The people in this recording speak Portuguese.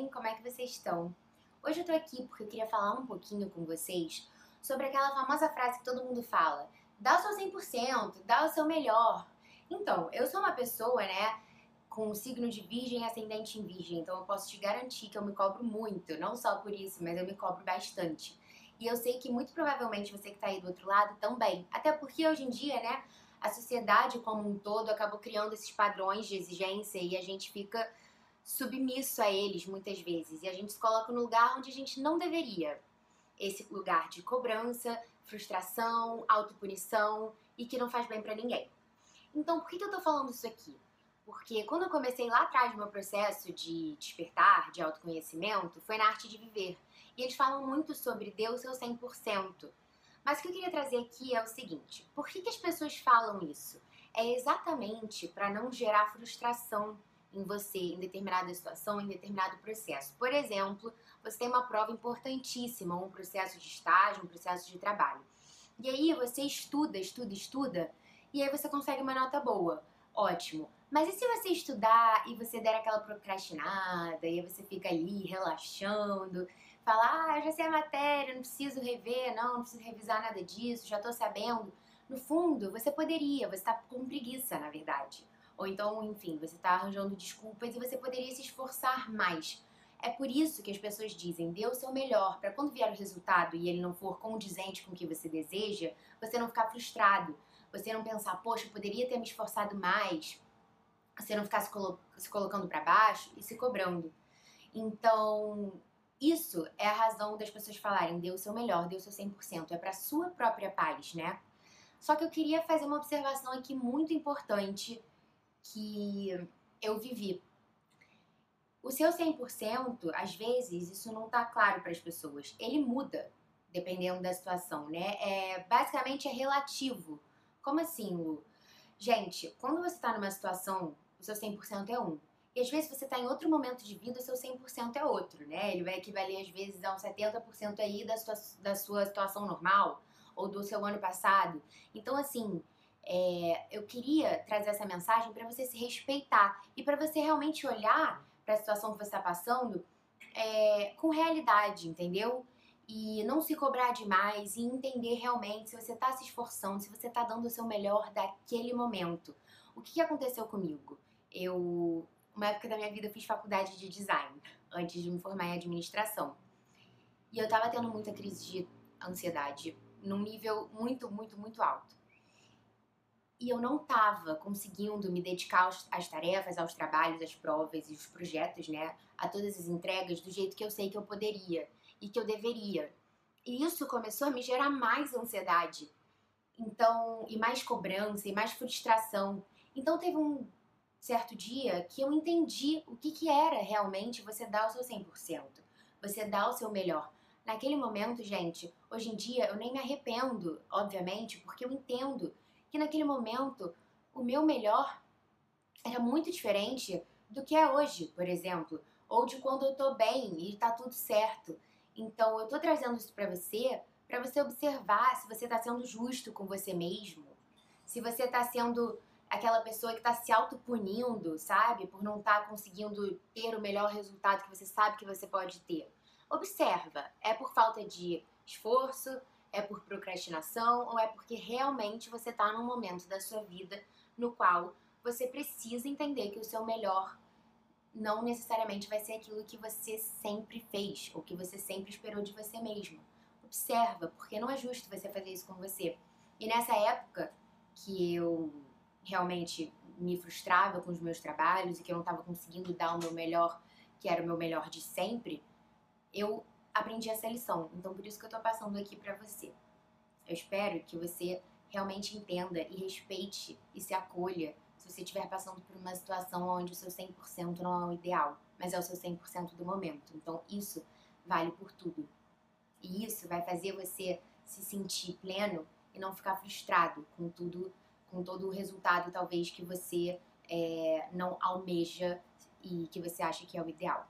bem? Como é que vocês estão? Hoje eu tô aqui porque eu queria falar um pouquinho com vocês sobre aquela famosa frase que todo mundo fala: dá o seu 100%, dá o seu melhor. Então, eu sou uma pessoa, né, com o signo de Virgem ascendente em Virgem, então eu posso te garantir que eu me cobro muito, não só por isso, mas eu me cobro bastante. E eu sei que muito provavelmente você que tá aí do outro lado também. Até porque hoje em dia, né, a sociedade como um todo acabou criando esses padrões de exigência e a gente fica submisso a eles muitas vezes. E a gente se coloca no lugar onde a gente não deveria. Esse lugar de cobrança, frustração, autopunição e que não faz bem para ninguém. Então, por que, eu tô falando isso aqui? Porque quando eu comecei lá atrás meu processo de despertar, de autoconhecimento, foi na arte de viver. E eles falam muito sobre Deus seu 100%. Mas o que eu queria trazer aqui é o seguinte: por que, que as pessoas falam isso? É exatamente para não gerar frustração em você em determinada situação, em determinado processo. Por exemplo, você tem uma prova importantíssima, um processo de estágio, um processo de trabalho. E aí você estuda, estuda, estuda, e aí você consegue uma nota boa. Ótimo. Mas e se você estudar e você der aquela procrastinada, e aí você fica ali relaxando, fala, ah, eu já sei a matéria, não preciso rever, não, não preciso revisar nada disso, já tô sabendo. No fundo, você poderia, você tá com preguiça, na verdade. Ou então, enfim, você está arranjando desculpas e você poderia se esforçar mais. É por isso que as pessoas dizem, dê o seu melhor, para quando vier o resultado e ele não for condizente com o que você deseja, você não ficar frustrado. Você não pensar, poxa, eu poderia ter me esforçado mais. Você não ficar se, colo se colocando para baixo e se cobrando. Então, isso é a razão das pessoas falarem, dê o seu melhor, dê o seu 100%. É para sua própria paz, né? Só que eu queria fazer uma observação aqui muito importante que eu vivi. O seu 100%, às vezes, isso não tá claro para as pessoas. Ele muda dependendo da situação, né? É, basicamente é relativo. Como assim, Lu? Gente, quando você tá numa situação, o seu 100% é um. E às vezes você tá em outro momento de vida, o seu 100% é outro, né? Ele vai equivaler às vezes a um 70% aí da sua, da sua situação normal ou do seu ano passado. Então, assim, é, eu queria trazer essa mensagem para você se respeitar e para você realmente olhar para a situação que você está passando é, com realidade, entendeu? E não se cobrar demais e entender realmente se você está se esforçando, se você está dando o seu melhor daquele momento. O que, aconteceu comigo? Eu, uma época da minha vida, eu fiz faculdade de design antes de me formar em administração. E eu estava tendo muita crise de ansiedade num nível muito, muito, muito alto e eu não estava conseguindo me dedicar aos, às tarefas, aos trabalhos, às provas e os projetos, né, a todas as entregas do jeito que eu sei que eu poderia e que eu deveria. E isso começou a me gerar mais ansiedade. Então, e mais cobrança e mais frustração. Então teve um certo dia que eu entendi o que, que era realmente você dar o seu 100%, você dar o seu melhor. Naquele momento, gente, hoje em dia eu nem me arrependo, obviamente, porque eu entendo que naquele momento o meu melhor era muito diferente do que é hoje, por exemplo, ou de quando eu tô bem e tá tudo certo. Então eu tô trazendo isso para você, para você observar se você tá sendo justo com você mesmo, se você tá sendo aquela pessoa que tá se autopunindo, sabe, por não tá conseguindo ter o melhor resultado que você sabe que você pode ter. Observa, é por falta de esforço, é por procrastinação ou é porque realmente você está num momento da sua vida no qual você precisa entender que o seu melhor não necessariamente vai ser aquilo que você sempre fez ou que você sempre esperou de você mesmo. Observa, porque não é justo você fazer isso com você. E nessa época que eu realmente me frustrava com os meus trabalhos e que eu não estava conseguindo dar o meu melhor, que era o meu melhor de sempre, eu aprendi essa lição. Então, por isso que eu tô passando aqui para você. Eu espero que você realmente entenda e respeite e se acolha se você estiver passando por uma situação onde o seu 100% não é o ideal, mas é o seu 100% do momento. Então, isso vale por tudo. E isso vai fazer você se sentir pleno e não ficar frustrado com tudo, com todo o resultado talvez que você é, não almeja e que você acha que é o ideal.